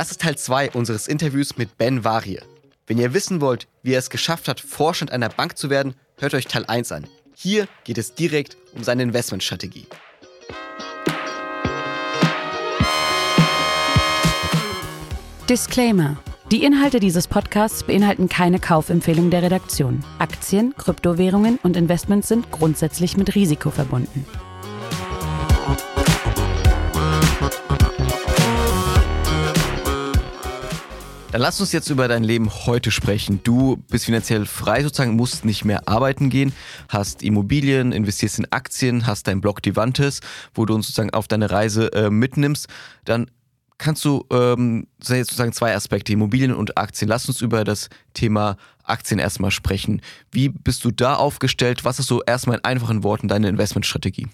Das ist Teil 2 unseres Interviews mit Ben Varie. Wenn ihr wissen wollt, wie er es geschafft hat, Vorstand einer Bank zu werden, hört euch Teil 1 an. Hier geht es direkt um seine Investmentstrategie. Disclaimer. Die Inhalte dieses Podcasts beinhalten keine Kaufempfehlung der Redaktion. Aktien, Kryptowährungen und Investments sind grundsätzlich mit Risiko verbunden. Dann lass uns jetzt über dein Leben heute sprechen. Du bist finanziell frei sozusagen, musst nicht mehr arbeiten gehen, hast Immobilien, investierst in Aktien, hast dein Blog Divantes, wo du uns sozusagen auf deine Reise äh, mitnimmst. Dann kannst du ähm, sozusagen zwei Aspekte, Immobilien und Aktien. Lass uns über das Thema Aktien erstmal sprechen. Wie bist du da aufgestellt? Was ist so erstmal in einfachen Worten deine Investmentstrategie?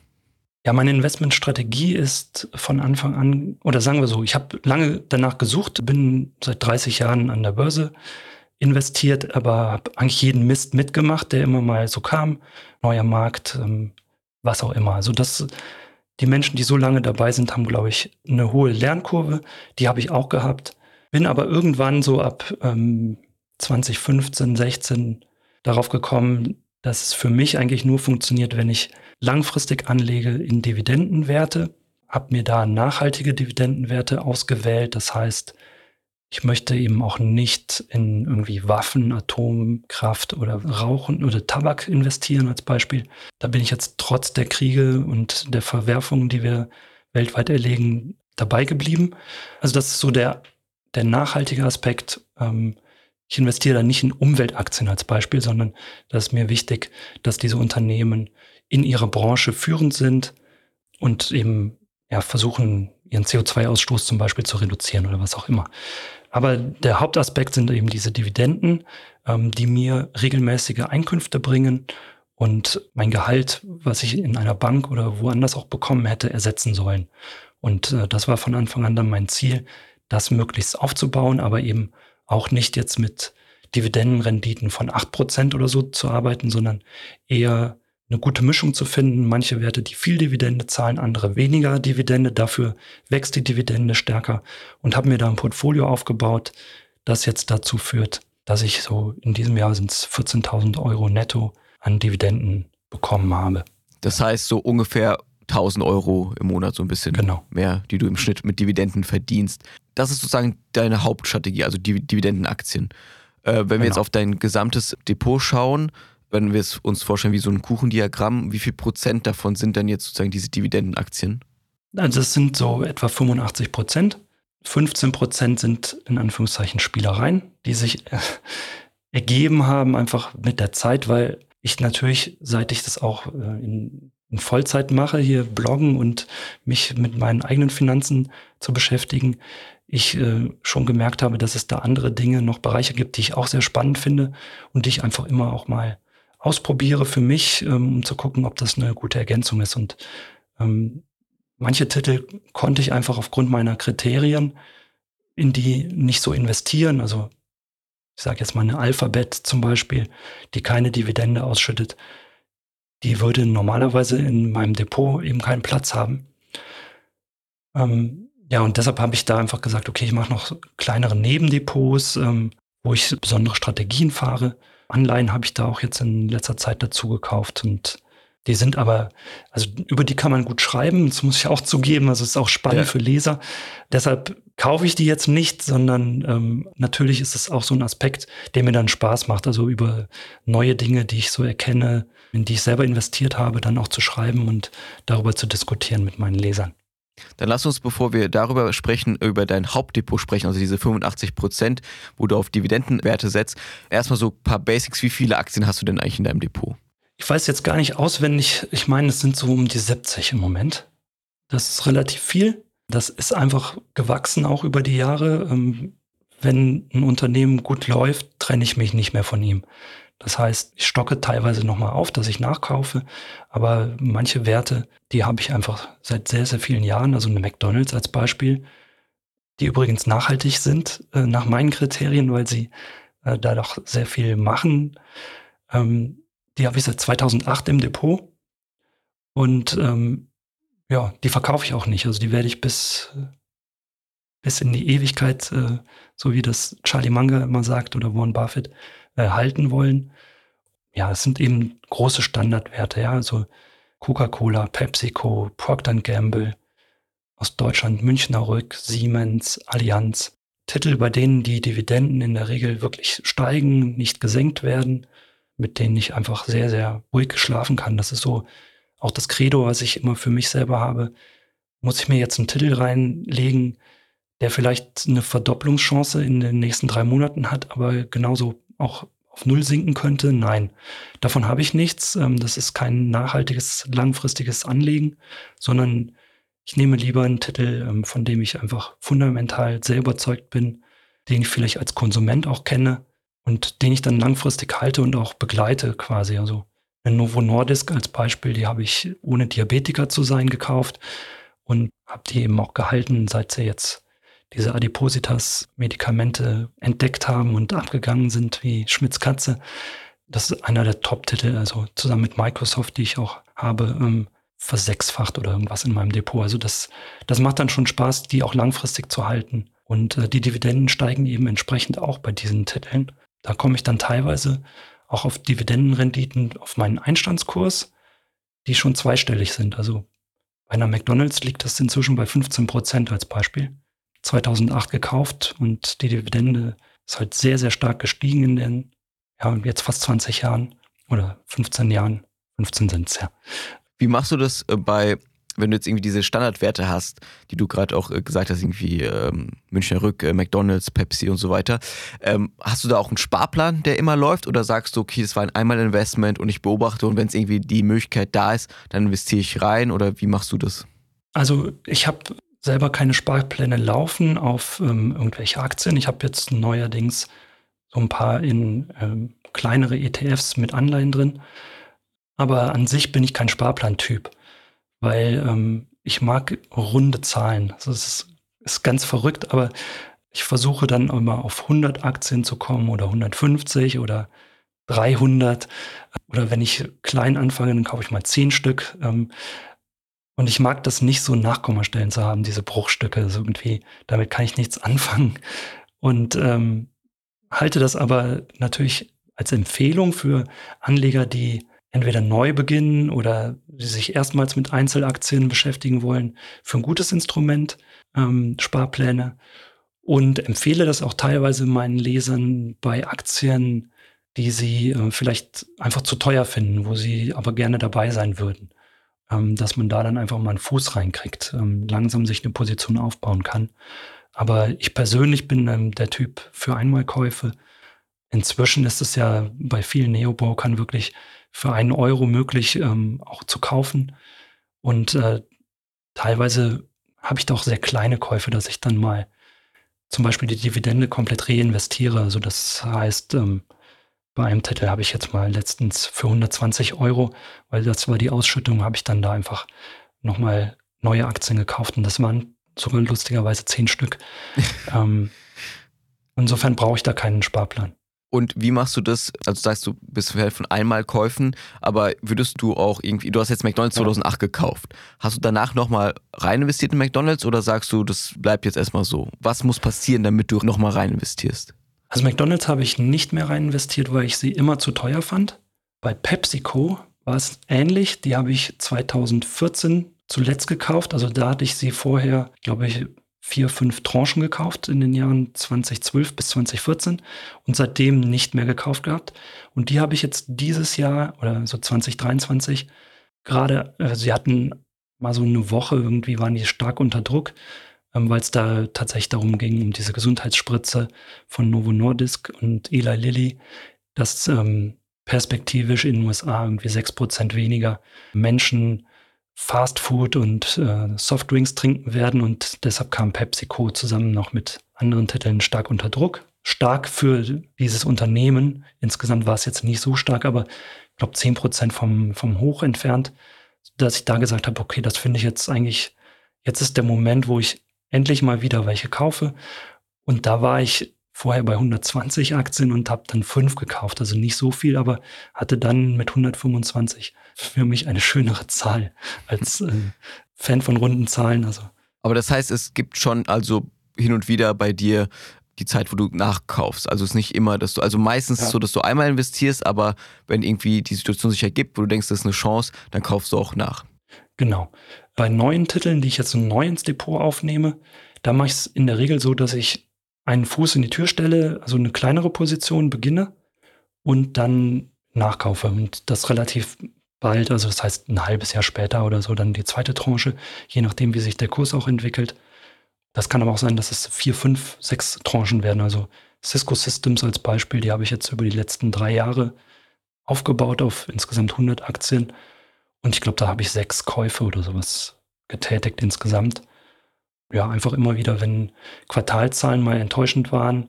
Ja, meine Investmentstrategie ist von Anfang an, oder sagen wir so, ich habe lange danach gesucht, bin seit 30 Jahren an der Börse investiert, aber habe eigentlich jeden Mist mitgemacht, der immer mal so kam. Neuer Markt, ähm, was auch immer. Also das die Menschen, die so lange dabei sind, haben, glaube ich, eine hohe Lernkurve. Die habe ich auch gehabt. Bin aber irgendwann so ab ähm, 2015, 16 darauf gekommen, dass es für mich eigentlich nur funktioniert, wenn ich langfristig anlege in Dividendenwerte. Habe mir da nachhaltige Dividendenwerte ausgewählt. Das heißt, ich möchte eben auch nicht in irgendwie Waffen, Atomkraft oder Rauchen oder Tabak investieren als Beispiel. Da bin ich jetzt trotz der Kriege und der Verwerfungen, die wir weltweit erlegen, dabei geblieben. Also das ist so der, der nachhaltige Aspekt. Ähm, ich investiere da nicht in Umweltaktien als Beispiel, sondern das ist mir wichtig, dass diese Unternehmen in ihrer Branche führend sind und eben ja, versuchen, ihren CO2-Ausstoß zum Beispiel zu reduzieren oder was auch immer. Aber der Hauptaspekt sind eben diese Dividenden, ähm, die mir regelmäßige Einkünfte bringen und mein Gehalt, was ich in einer Bank oder woanders auch bekommen hätte, ersetzen sollen. Und äh, das war von Anfang an dann mein Ziel, das möglichst aufzubauen, aber eben auch nicht jetzt mit Dividendenrenditen von acht Prozent oder so zu arbeiten, sondern eher eine gute Mischung zu finden. Manche Werte, die viel Dividende zahlen, andere weniger Dividende. Dafür wächst die Dividende stärker und habe mir da ein Portfolio aufgebaut, das jetzt dazu führt, dass ich so in diesem Jahr sind es 14.000 Euro netto an Dividenden bekommen habe. Das heißt so ungefähr 1000 Euro im Monat, so ein bisschen genau. mehr, die du im Schnitt mit Dividenden verdienst. Das ist sozusagen deine Hauptstrategie, also Dividendenaktien. Äh, wenn genau. wir jetzt auf dein gesamtes Depot schauen, wenn wir es uns vorstellen wie so ein Kuchendiagramm, wie viel Prozent davon sind dann jetzt sozusagen diese Dividendenaktien? Also es sind so etwa 85 Prozent. 15 Prozent sind in Anführungszeichen Spielereien, die sich äh, ergeben haben einfach mit der Zeit, weil ich natürlich, seit ich das auch äh, in, in Vollzeit mache, hier bloggen und mich mit meinen eigenen Finanzen zu beschäftigen, ich äh, schon gemerkt habe, dass es da andere Dinge, noch Bereiche gibt, die ich auch sehr spannend finde und die ich einfach immer auch mal ausprobiere für mich, ähm, um zu gucken, ob das eine gute Ergänzung ist. Und ähm, manche Titel konnte ich einfach aufgrund meiner Kriterien in die nicht so investieren. Also ich sage jetzt mal eine Alphabet zum Beispiel, die keine Dividende ausschüttet, die würde normalerweise in meinem Depot eben keinen Platz haben. Ähm, ja, und deshalb habe ich da einfach gesagt, okay, ich mache noch kleinere Nebendepots, ähm, wo ich besondere Strategien fahre. Anleihen habe ich da auch jetzt in letzter Zeit dazu gekauft und die sind aber, also über die kann man gut schreiben, das muss ich auch zugeben, also es ist auch spannend ja. für Leser. Deshalb kaufe ich die jetzt nicht, sondern ähm, natürlich ist es auch so ein Aspekt, der mir dann Spaß macht, also über neue Dinge, die ich so erkenne, in die ich selber investiert habe, dann auch zu schreiben und darüber zu diskutieren mit meinen Lesern. Dann lass uns, bevor wir darüber sprechen, über dein Hauptdepot sprechen, also diese 85 Prozent, wo du auf Dividendenwerte setzt. Erstmal so ein paar Basics. Wie viele Aktien hast du denn eigentlich in deinem Depot? Ich weiß jetzt gar nicht auswendig. Ich meine, es sind so um die 70 im Moment. Das ist relativ viel. Das ist einfach gewachsen auch über die Jahre. Ähm, wenn ein Unternehmen gut läuft, trenne ich mich nicht mehr von ihm. Das heißt, ich stocke teilweise nochmal auf, dass ich nachkaufe, aber manche Werte, die habe ich einfach seit sehr, sehr vielen Jahren, also eine McDonald's als Beispiel, die übrigens nachhaltig sind äh, nach meinen Kriterien, weil sie äh, da doch sehr viel machen. Ähm, die habe ich seit 2008 im Depot und ähm, ja, die verkaufe ich auch nicht. Also die werde ich bis, bis in die Ewigkeit, äh, so wie das Charlie Munger immer sagt oder Warren Buffett, äh, halten wollen. Ja, es sind eben große Standardwerte, ja, also Coca-Cola, PepsiCo, Procter Gamble, aus Deutschland Münchner Rück, Siemens, Allianz. Titel, bei denen die Dividenden in der Regel wirklich steigen, nicht gesenkt werden, mit denen ich einfach sehr, sehr ruhig schlafen kann. Das ist so auch das Credo, was ich immer für mich selber habe. Muss ich mir jetzt einen Titel reinlegen, der vielleicht eine Verdopplungschance in den nächsten drei Monaten hat, aber genauso auch auf Null sinken könnte? Nein, davon habe ich nichts. Ähm, das ist kein nachhaltiges, langfristiges Anlegen, sondern ich nehme lieber einen Titel, ähm, von dem ich einfach fundamental sehr überzeugt bin, den ich vielleicht als Konsument auch kenne und den ich dann langfristig halte und auch begleite quasi. Also eine Novo Nordisk als Beispiel, die habe ich ohne Diabetiker zu sein gekauft und habe die eben auch gehalten, seit sie jetzt diese Adipositas-Medikamente entdeckt haben und abgegangen sind wie Schmitz Katze. Das ist einer der Top-Titel, also zusammen mit Microsoft, die ich auch habe, ähm, versechsfacht oder irgendwas in meinem Depot. Also das, das macht dann schon Spaß, die auch langfristig zu halten. Und äh, die Dividenden steigen eben entsprechend auch bei diesen Titeln. Da komme ich dann teilweise auch auf Dividendenrenditen auf meinen Einstandskurs, die schon zweistellig sind. Also bei einer McDonald's liegt das inzwischen bei 15 Prozent als Beispiel. 2008 gekauft und die Dividende ist halt sehr, sehr stark gestiegen in den, ja, jetzt fast 20 Jahren oder 15 Jahren. 15 sind es ja. Wie machst du das äh, bei, wenn du jetzt irgendwie diese Standardwerte hast, die du gerade auch äh, gesagt hast, irgendwie ähm, Münchner Rück, äh, McDonalds, Pepsi und so weiter. Ähm, hast du da auch einen Sparplan, der immer läuft oder sagst du, okay, das war ein Einmal-Investment und ich beobachte und wenn es irgendwie die Möglichkeit da ist, dann investiere ich rein oder wie machst du das? Also ich habe selber keine Sparpläne laufen auf ähm, irgendwelche Aktien. Ich habe jetzt neuerdings so ein paar in ähm, kleinere ETFs mit Anleihen drin. Aber an sich bin ich kein Sparplantyp, weil ähm, ich mag runde Zahlen. Es ist, ist ganz verrückt, aber ich versuche dann immer auf 100 Aktien zu kommen oder 150 oder 300. Oder wenn ich klein anfange, dann kaufe ich mal 10 Stück. Ähm, und ich mag das nicht so Nachkommastellen zu haben, diese Bruchstücke. Also irgendwie, damit kann ich nichts anfangen. Und ähm, halte das aber natürlich als Empfehlung für Anleger, die entweder neu beginnen oder die sich erstmals mit Einzelaktien beschäftigen wollen, für ein gutes Instrument, ähm, Sparpläne. Und empfehle das auch teilweise meinen Lesern bei Aktien, die sie äh, vielleicht einfach zu teuer finden, wo sie aber gerne dabei sein würden. Ähm, dass man da dann einfach mal einen Fuß reinkriegt, ähm, langsam sich eine Position aufbauen kann. Aber ich persönlich bin ähm, der Typ für Einmalkäufe. Inzwischen ist es ja bei vielen Neobrokern wirklich für einen Euro möglich, ähm, auch zu kaufen. Und äh, teilweise habe ich da auch sehr kleine Käufe, dass ich dann mal zum Beispiel die Dividende komplett reinvestiere. Also das heißt, ähm, bei einem Titel habe ich jetzt mal letztens für 120 Euro, weil das war die Ausschüttung, habe ich dann da einfach nochmal neue Aktien gekauft und das waren sogar lustigerweise zehn Stück. ähm, insofern brauche ich da keinen Sparplan. Und wie machst du das? Also sagst du, bist du von Einmalkäufen, aber würdest du auch irgendwie, du hast jetzt McDonalds 2008 gekauft. Hast du danach nochmal rein investiert in McDonalds oder sagst du, das bleibt jetzt erstmal so? Was muss passieren, damit du nochmal rein investierst? Also McDonalds habe ich nicht mehr rein investiert, weil ich sie immer zu teuer fand. Bei PepsiCo war es ähnlich. Die habe ich 2014 zuletzt gekauft. Also da hatte ich sie vorher, glaube ich, vier, fünf Tranchen gekauft in den Jahren 2012 bis 2014 und seitdem nicht mehr gekauft gehabt. Und die habe ich jetzt dieses Jahr oder so 2023 gerade, äh, sie hatten mal so eine Woche, irgendwie waren die stark unter Druck, ähm, weil es da tatsächlich darum ging, um diese Gesundheitsspritze von Novo Nordisk und Eli Lilly, dass ähm, perspektivisch in den USA irgendwie sechs Prozent weniger Menschen Fast Food und äh, Softdrinks trinken werden und deshalb kam PepsiCo zusammen noch mit anderen Titeln stark unter Druck. Stark für dieses Unternehmen. Insgesamt war es jetzt nicht so stark, aber ich glaube 10 Prozent vom, vom Hoch entfernt, dass ich da gesagt habe, okay, das finde ich jetzt eigentlich, jetzt ist der Moment, wo ich endlich mal wieder welche kaufe. Und da war ich vorher bei 120 Aktien und habe dann fünf gekauft. Also nicht so viel, aber hatte dann mit 125 für mich eine schönere Zahl als äh, Fan von runden Zahlen. Also. Aber das heißt, es gibt schon also hin und wieder bei dir die Zeit, wo du nachkaufst. Also es ist nicht immer, dass du, also meistens ja. ist es so, dass du einmal investierst, aber wenn irgendwie die Situation sich ergibt, wo du denkst, das ist eine Chance, dann kaufst du auch nach. Genau. Bei neuen Titeln, die ich jetzt neu ins Depot aufnehme, da mache ich es in der Regel so, dass ich einen Fuß in die Tür stelle, also eine kleinere Position beginne und dann nachkaufe. Und das relativ bald, also das heißt ein halbes Jahr später oder so, dann die zweite Tranche, je nachdem, wie sich der Kurs auch entwickelt. Das kann aber auch sein, dass es vier, fünf, sechs Tranchen werden. Also Cisco Systems als Beispiel, die habe ich jetzt über die letzten drei Jahre aufgebaut auf insgesamt 100 Aktien. Und ich glaube, da habe ich sechs Käufe oder sowas getätigt insgesamt. Ja, einfach immer wieder, wenn Quartalzahlen mal enttäuschend waren,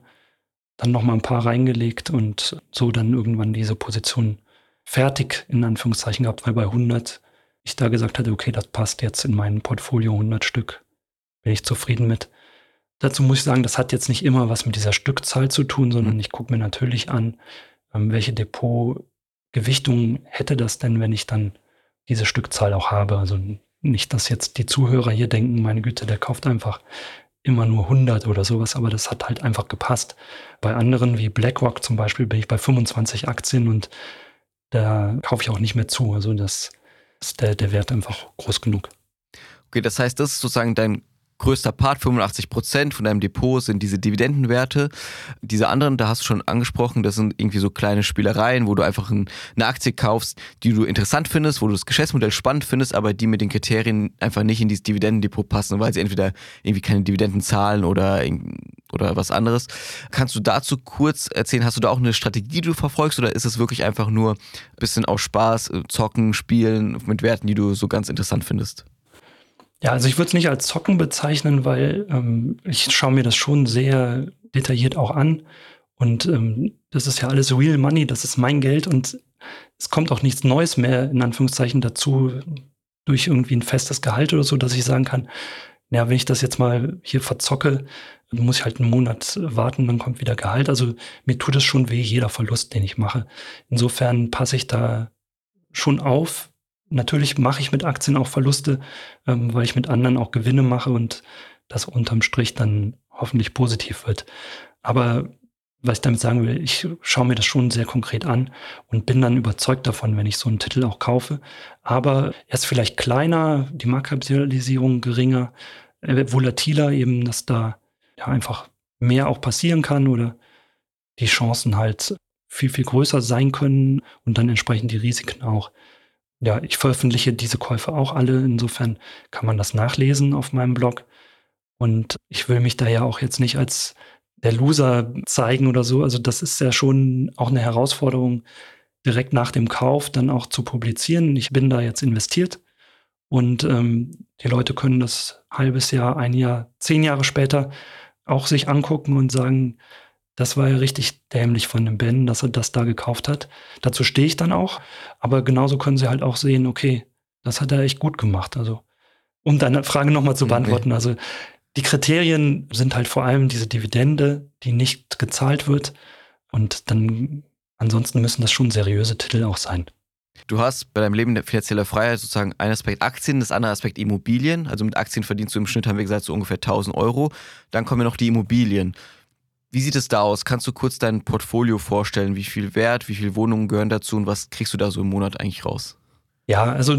dann noch mal ein paar reingelegt und so dann irgendwann diese Position fertig in Anführungszeichen gehabt, weil bei 100 ich da gesagt hatte, okay, das passt jetzt in mein Portfolio 100 Stück bin ich zufrieden mit. Dazu muss ich sagen, das hat jetzt nicht immer was mit dieser Stückzahl zu tun, sondern mhm. ich gucke mir natürlich an, ähm, welche Depotgewichtung hätte das denn, wenn ich dann diese Stückzahl auch habe. Also nicht, dass jetzt die Zuhörer hier denken, meine Güte, der kauft einfach immer nur 100 oder sowas, aber das hat halt einfach gepasst. Bei anderen wie BlackRock zum Beispiel bin ich bei 25 Aktien und da kaufe ich auch nicht mehr zu. Also das ist der, der Wert einfach groß genug. Okay, das heißt, das ist sozusagen dein größter Part, 85 Prozent von deinem Depot sind diese Dividendenwerte. Diese anderen, da hast du schon angesprochen, das sind irgendwie so kleine Spielereien, wo du einfach eine Aktie kaufst, die du interessant findest, wo du das Geschäftsmodell spannend findest, aber die mit den Kriterien einfach nicht in dieses Dividendendepot passen, weil sie entweder irgendwie keine Dividenden zahlen oder, oder was anderes. Kannst du dazu kurz erzählen, hast du da auch eine Strategie, die du verfolgst oder ist es wirklich einfach nur ein bisschen auf Spaß, äh, zocken, spielen mit Werten, die du so ganz interessant findest? Ja, also ich würde es nicht als Zocken bezeichnen, weil ähm, ich schaue mir das schon sehr detailliert auch an. Und ähm, das ist ja alles Real Money, das ist mein Geld und es kommt auch nichts Neues mehr in Anführungszeichen dazu durch irgendwie ein festes Gehalt oder so, dass ich sagen kann, ja, wenn ich das jetzt mal hier verzocke, dann muss ich halt einen Monat warten, dann kommt wieder Gehalt. Also mir tut es schon weh, jeder Verlust, den ich mache. Insofern passe ich da schon auf, Natürlich mache ich mit Aktien auch Verluste, ähm, weil ich mit anderen auch Gewinne mache und das unterm Strich dann hoffentlich positiv wird. Aber was ich damit sagen will, ich schaue mir das schon sehr konkret an und bin dann überzeugt davon, wenn ich so einen Titel auch kaufe. Aber er ist vielleicht kleiner, die Marktkapitalisierung geringer, äh, volatiler eben, dass da ja einfach mehr auch passieren kann oder die Chancen halt viel, viel größer sein können und dann entsprechend die Risiken auch ja, ich veröffentliche diese Käufe auch alle. Insofern kann man das nachlesen auf meinem Blog. Und ich will mich da ja auch jetzt nicht als der Loser zeigen oder so. Also das ist ja schon auch eine Herausforderung, direkt nach dem Kauf dann auch zu publizieren. Ich bin da jetzt investiert und ähm, die Leute können das halbes Jahr, ein Jahr, zehn Jahre später auch sich angucken und sagen, das war ja richtig dämlich von dem Ben, dass er das da gekauft hat. Dazu stehe ich dann auch. Aber genauso können sie halt auch sehen, okay, das hat er echt gut gemacht. Also, um deine Frage nochmal zu beantworten. Okay. Also, die Kriterien sind halt vor allem diese Dividende, die nicht gezahlt wird. Und dann, ansonsten müssen das schon seriöse Titel auch sein. Du hast bei deinem Leben der finanzieller Freiheit sozusagen einen Aspekt Aktien, das andere Aspekt Immobilien. Also mit Aktien verdienst du im Schnitt, haben wir gesagt, so ungefähr 1000 Euro. Dann kommen ja noch die Immobilien. Wie sieht es da aus? Kannst du kurz dein Portfolio vorstellen? Wie viel Wert, wie viele Wohnungen gehören dazu und was kriegst du da so im Monat eigentlich raus? Ja, also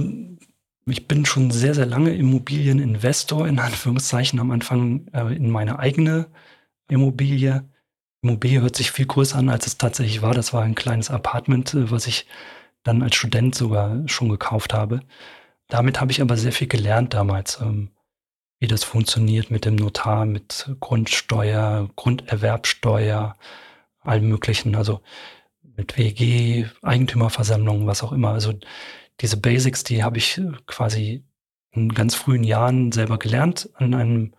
ich bin schon sehr, sehr lange Immobilieninvestor, in Anführungszeichen, am Anfang äh, in meine eigene Immobilie. Immobilie hört sich viel größer an, als es tatsächlich war. Das war ein kleines Apartment, äh, was ich dann als Student sogar schon gekauft habe. Damit habe ich aber sehr viel gelernt damals. Ähm, wie das funktioniert mit dem Notar, mit Grundsteuer, Grunderwerbsteuer, allem möglichen, also mit WG, Eigentümerversammlungen, was auch immer. Also diese Basics, die habe ich quasi in ganz frühen Jahren selber gelernt an einem,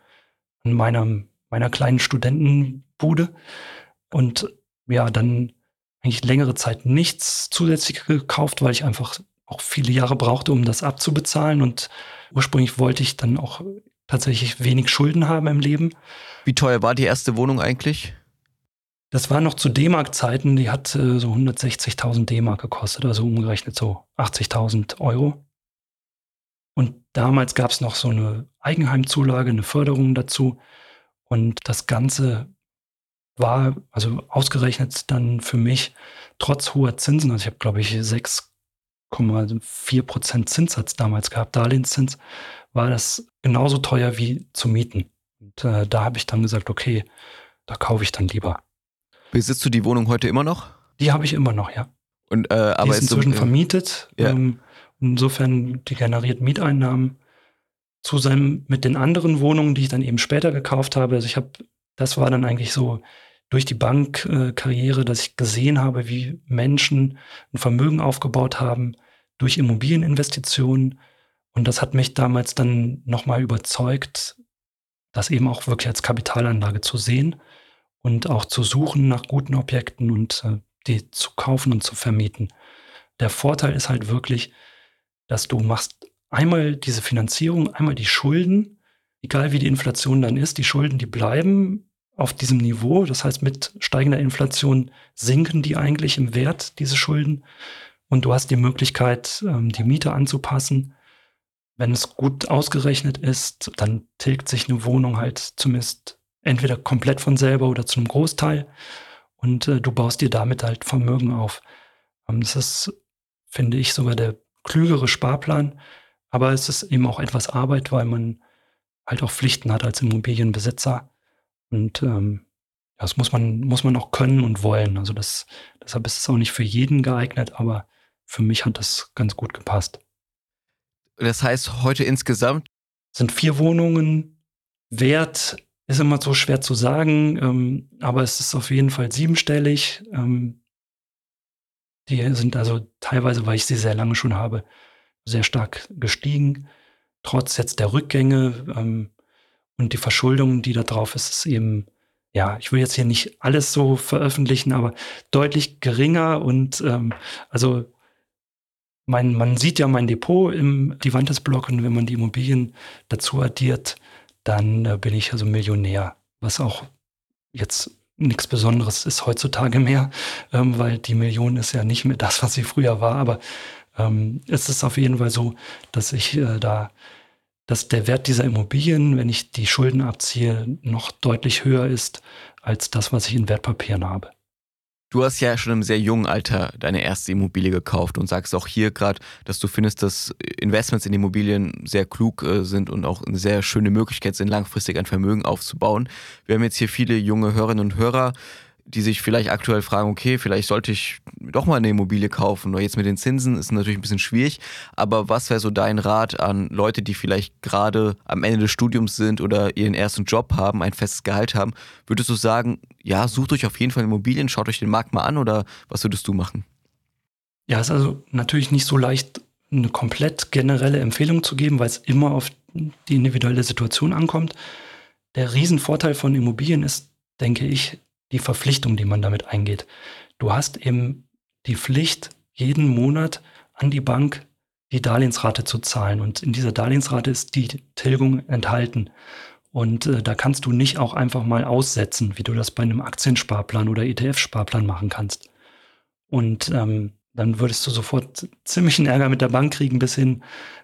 an meiner, meiner kleinen Studentenbude. Und ja, dann eigentlich längere Zeit nichts zusätzlich gekauft, weil ich einfach auch viele Jahre brauchte, um das abzubezahlen. Und ursprünglich wollte ich dann auch tatsächlich wenig Schulden haben im Leben. Wie teuer war die erste Wohnung eigentlich? Das war noch zu D-Mark-Zeiten, die hat äh, so 160.000 D-Mark gekostet, also umgerechnet so 80.000 Euro. Und damals gab es noch so eine Eigenheimzulage, eine Förderung dazu. Und das Ganze war also ausgerechnet dann für mich trotz hoher Zinsen, also ich habe glaube ich 6,4 Prozent Zinssatz damals gehabt, Darlehenszins, war das genauso teuer wie zu mieten. Und äh, da habe ich dann gesagt, okay, da kaufe ich dann lieber. Besitzt du die Wohnung heute immer noch? Die habe ich immer noch, ja. Und, äh, aber die ist inzwischen so, vermietet. Ja. Ähm, insofern, die generiert Mieteinnahmen. Zusammen mit den anderen Wohnungen, die ich dann eben später gekauft habe. Also ich habe, das war dann eigentlich so durch die Bankkarriere, dass ich gesehen habe, wie Menschen ein Vermögen aufgebaut haben durch Immobilieninvestitionen. Und das hat mich damals dann nochmal überzeugt, das eben auch wirklich als Kapitalanlage zu sehen und auch zu suchen nach guten Objekten und äh, die zu kaufen und zu vermieten. Der Vorteil ist halt wirklich, dass du machst einmal diese Finanzierung, einmal die Schulden, egal wie die Inflation dann ist, die Schulden, die bleiben auf diesem Niveau. Das heißt, mit steigender Inflation sinken die eigentlich im Wert, diese Schulden. Und du hast die Möglichkeit, ähm, die Miete anzupassen. Wenn es gut ausgerechnet ist, dann tilgt sich eine Wohnung halt zumindest entweder komplett von selber oder zu einem Großteil. Und äh, du baust dir damit halt Vermögen auf. Ähm, das ist, finde ich, sogar der klügere Sparplan. Aber es ist eben auch etwas Arbeit, weil man halt auch Pflichten hat als Immobilienbesitzer. Und ähm, das muss man, muss man auch können und wollen. Also das, deshalb ist es auch nicht für jeden geeignet, aber für mich hat das ganz gut gepasst. Das heißt, heute insgesamt sind vier Wohnungen. Wert ist immer so schwer zu sagen, ähm, aber es ist auf jeden Fall siebenstellig. Ähm, die sind also teilweise, weil ich sie sehr lange schon habe, sehr stark gestiegen. Trotz jetzt der Rückgänge ähm, und die Verschuldung, die da drauf ist, ist eben, ja, ich will jetzt hier nicht alles so veröffentlichen, aber deutlich geringer und ähm, also mein, man sieht ja mein Depot im Divantes-Block und wenn man die Immobilien dazu addiert, dann äh, bin ich also Millionär, was auch jetzt nichts Besonderes ist heutzutage mehr, ähm, weil die Million ist ja nicht mehr das, was sie früher war, aber ähm, es ist auf jeden Fall so, dass ich äh, da, dass der Wert dieser Immobilien, wenn ich die Schulden abziehe, noch deutlich höher ist als das, was ich in Wertpapieren habe. Du hast ja schon im sehr jungen Alter deine erste Immobilie gekauft und sagst auch hier gerade, dass du findest, dass Investments in Immobilien sehr klug äh, sind und auch eine sehr schöne Möglichkeit sind, langfristig ein Vermögen aufzubauen. Wir haben jetzt hier viele junge Hörerinnen und Hörer, die sich vielleicht aktuell fragen, okay, vielleicht sollte ich doch mal eine Immobilie kaufen. Oder jetzt mit den Zinsen ist natürlich ein bisschen schwierig. Aber was wäre so dein Rat an Leute, die vielleicht gerade am Ende des Studiums sind oder ihren ersten Job haben, ein festes Gehalt haben? Würdest du sagen, ja, sucht euch auf jeden Fall Immobilien, schaut euch den Markt mal an oder was würdest du machen? Ja, es ist also natürlich nicht so leicht, eine komplett generelle Empfehlung zu geben, weil es immer auf die individuelle Situation ankommt. Der Riesenvorteil von Immobilien ist, denke ich, die Verpflichtung, die man damit eingeht. Du hast eben die Pflicht, jeden Monat an die Bank die Darlehensrate zu zahlen. Und in dieser Darlehensrate ist die Tilgung enthalten. Und äh, da kannst du nicht auch einfach mal aussetzen, wie du das bei einem Aktiensparplan oder ETF-Sparplan machen kannst. Und ähm, dann würdest du sofort ziemlichen Ärger mit der Bank kriegen, bis hin,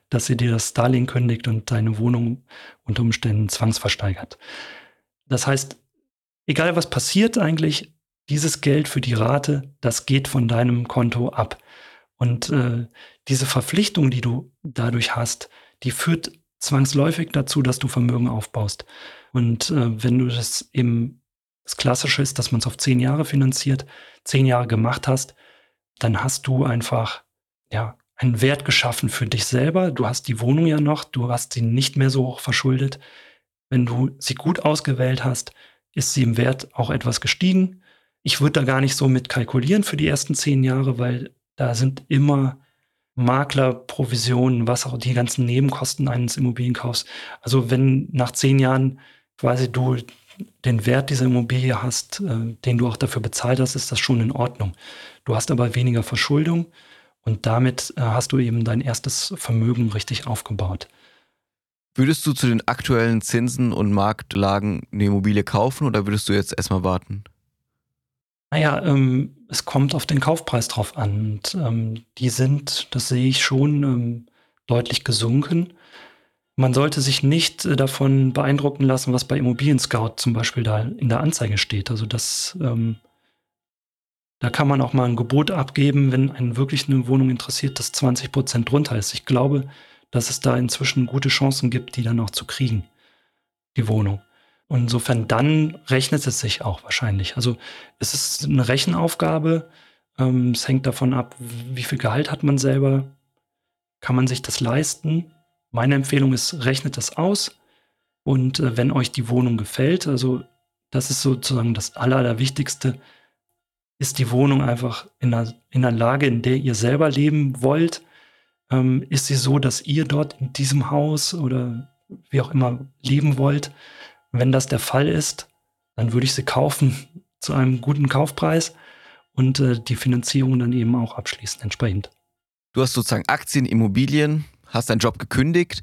dass sie dir das Darlehen kündigt und deine Wohnung unter Umständen zwangsversteigert. Das heißt, egal was passiert eigentlich, dieses Geld für die Rate, das geht von deinem Konto ab. Und äh, diese Verpflichtung, die du dadurch hast, die führt zwangsläufig dazu, dass du Vermögen aufbaust. Und äh, wenn du das eben, das Klassische ist, dass man es auf zehn Jahre finanziert, zehn Jahre gemacht hast, dann hast du einfach, ja, einen Wert geschaffen für dich selber. Du hast die Wohnung ja noch, du hast sie nicht mehr so hoch verschuldet. Wenn du sie gut ausgewählt hast, ist sie im Wert auch etwas gestiegen. Ich würde da gar nicht so mit kalkulieren für die ersten zehn Jahre, weil da sind immer Maklerprovisionen, was auch die ganzen Nebenkosten eines Immobilienkaufs. Also wenn nach zehn Jahren quasi du den Wert dieser Immobilie hast, äh, den du auch dafür bezahlt hast, ist das schon in Ordnung. Du hast aber weniger Verschuldung und damit äh, hast du eben dein erstes Vermögen richtig aufgebaut. Würdest du zu den aktuellen Zinsen und Marktlagen eine Immobilie kaufen oder würdest du jetzt erstmal warten? Naja, ähm, es kommt auf den Kaufpreis drauf an. Und ähm, die sind, das sehe ich schon, ähm, deutlich gesunken. man sollte sich nicht äh, davon beeindrucken lassen, was bei Immobilien Scout zum Beispiel da in der Anzeige steht. Also das, ähm, da kann man auch mal ein Gebot abgeben, wenn einen wirklich eine Wohnung interessiert, das 20 Prozent drunter ist. Ich glaube, dass es da inzwischen gute Chancen gibt, die dann auch zu kriegen, die Wohnung. Und insofern dann rechnet es sich auch wahrscheinlich. Also es ist eine Rechenaufgabe. Ähm, es hängt davon ab, wie viel Gehalt hat man selber. Kann man sich das leisten? Meine Empfehlung ist, rechnet das aus. Und äh, wenn euch die Wohnung gefällt, also das ist sozusagen das Aller, Allerwichtigste, ist die Wohnung einfach in einer, in einer Lage, in der ihr selber leben wollt. Ähm, ist sie so, dass ihr dort in diesem Haus oder wie auch immer leben wollt? Wenn das der Fall ist, dann würde ich sie kaufen zu einem guten Kaufpreis und äh, die Finanzierung dann eben auch abschließen entsprechend. Du hast sozusagen Aktien, Immobilien, hast deinen Job gekündigt.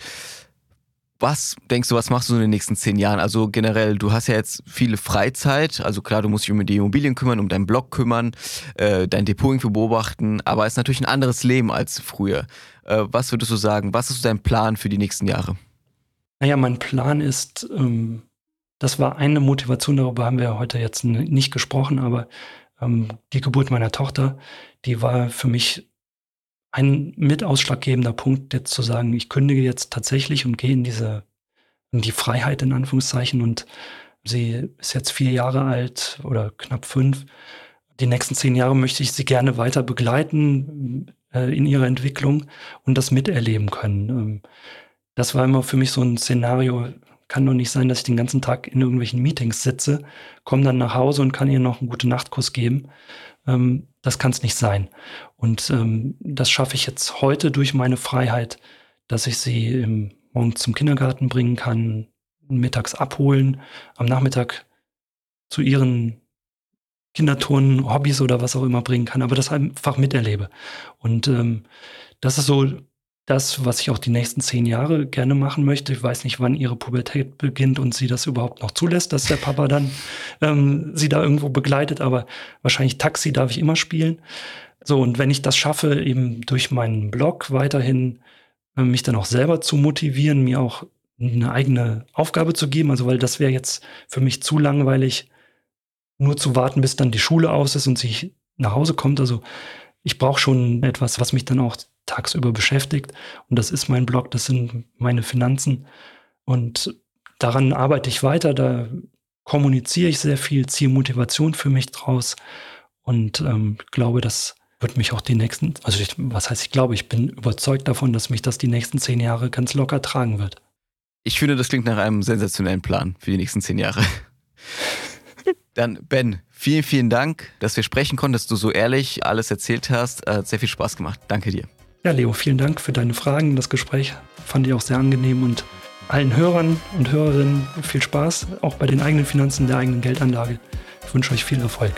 Was denkst du, was machst du in den nächsten zehn Jahren? Also generell, du hast ja jetzt viele Freizeit. Also klar, du musst dich um die Immobilien kümmern, um deinen Blog kümmern, äh, dein Depot irgendwie beobachten. Aber es ist natürlich ein anderes Leben als früher. Äh, was würdest du sagen? Was ist dein Plan für die nächsten Jahre? Naja, mein Plan ist, ähm, das war eine Motivation, darüber haben wir heute jetzt nicht gesprochen, aber ähm, die Geburt meiner Tochter, die war für mich ein mit ausschlaggebender Punkt, jetzt zu sagen, ich kündige jetzt tatsächlich und gehe in diese, in die Freiheit in Anführungszeichen und sie ist jetzt vier Jahre alt oder knapp fünf. Die nächsten zehn Jahre möchte ich sie gerne weiter begleiten äh, in ihrer Entwicklung und das miterleben können. Ähm, das war immer für mich so ein Szenario, kann doch nicht sein, dass ich den ganzen Tag in irgendwelchen Meetings sitze, komme dann nach Hause und kann ihr noch einen guten Nachtkuss geben. Ähm, das kann es nicht sein. Und ähm, das schaffe ich jetzt heute durch meine Freiheit, dass ich sie im, morgens zum Kindergarten bringen kann, mittags abholen, am Nachmittag zu ihren Kinderturnen, Hobbys oder was auch immer bringen kann, aber das einfach miterlebe. Und ähm, das ist so das, was ich auch die nächsten zehn Jahre gerne machen möchte. Ich weiß nicht, wann ihre Pubertät beginnt und sie das überhaupt noch zulässt, dass der Papa dann ähm, sie da irgendwo begleitet, aber wahrscheinlich Taxi darf ich immer spielen. So, und wenn ich das schaffe, eben durch meinen Blog weiterhin äh, mich dann auch selber zu motivieren, mir auch eine eigene Aufgabe zu geben, also weil das wäre jetzt für mich zu langweilig, nur zu warten, bis dann die Schule aus ist und sie nach Hause kommt. Also ich brauche schon etwas, was mich dann auch tagsüber beschäftigt. Und das ist mein Blog, das sind meine Finanzen. Und daran arbeite ich weiter, da kommuniziere ich sehr viel, ziehe Motivation für mich draus und ähm, glaube, das wird mich auch die nächsten, also ich, was heißt ich glaube, ich bin überzeugt davon, dass mich das die nächsten zehn Jahre ganz locker tragen wird. Ich finde, das klingt nach einem sensationellen Plan für die nächsten zehn Jahre. Dann, Ben, vielen, vielen Dank, dass wir sprechen konnten, dass du so ehrlich alles erzählt hast. Hat sehr viel Spaß gemacht. Danke dir. Ja, Leo, vielen Dank für deine Fragen. Das Gespräch fand ich auch sehr angenehm und allen Hörern und Hörerinnen viel Spaß, auch bei den eigenen Finanzen der eigenen Geldanlage. Ich wünsche euch viel Erfolg.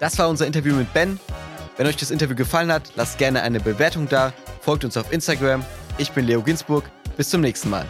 Das war unser Interview mit Ben. Wenn euch das Interview gefallen hat, lasst gerne eine Bewertung da, folgt uns auf Instagram. Ich bin Leo Ginsburg. Bis zum nächsten Mal.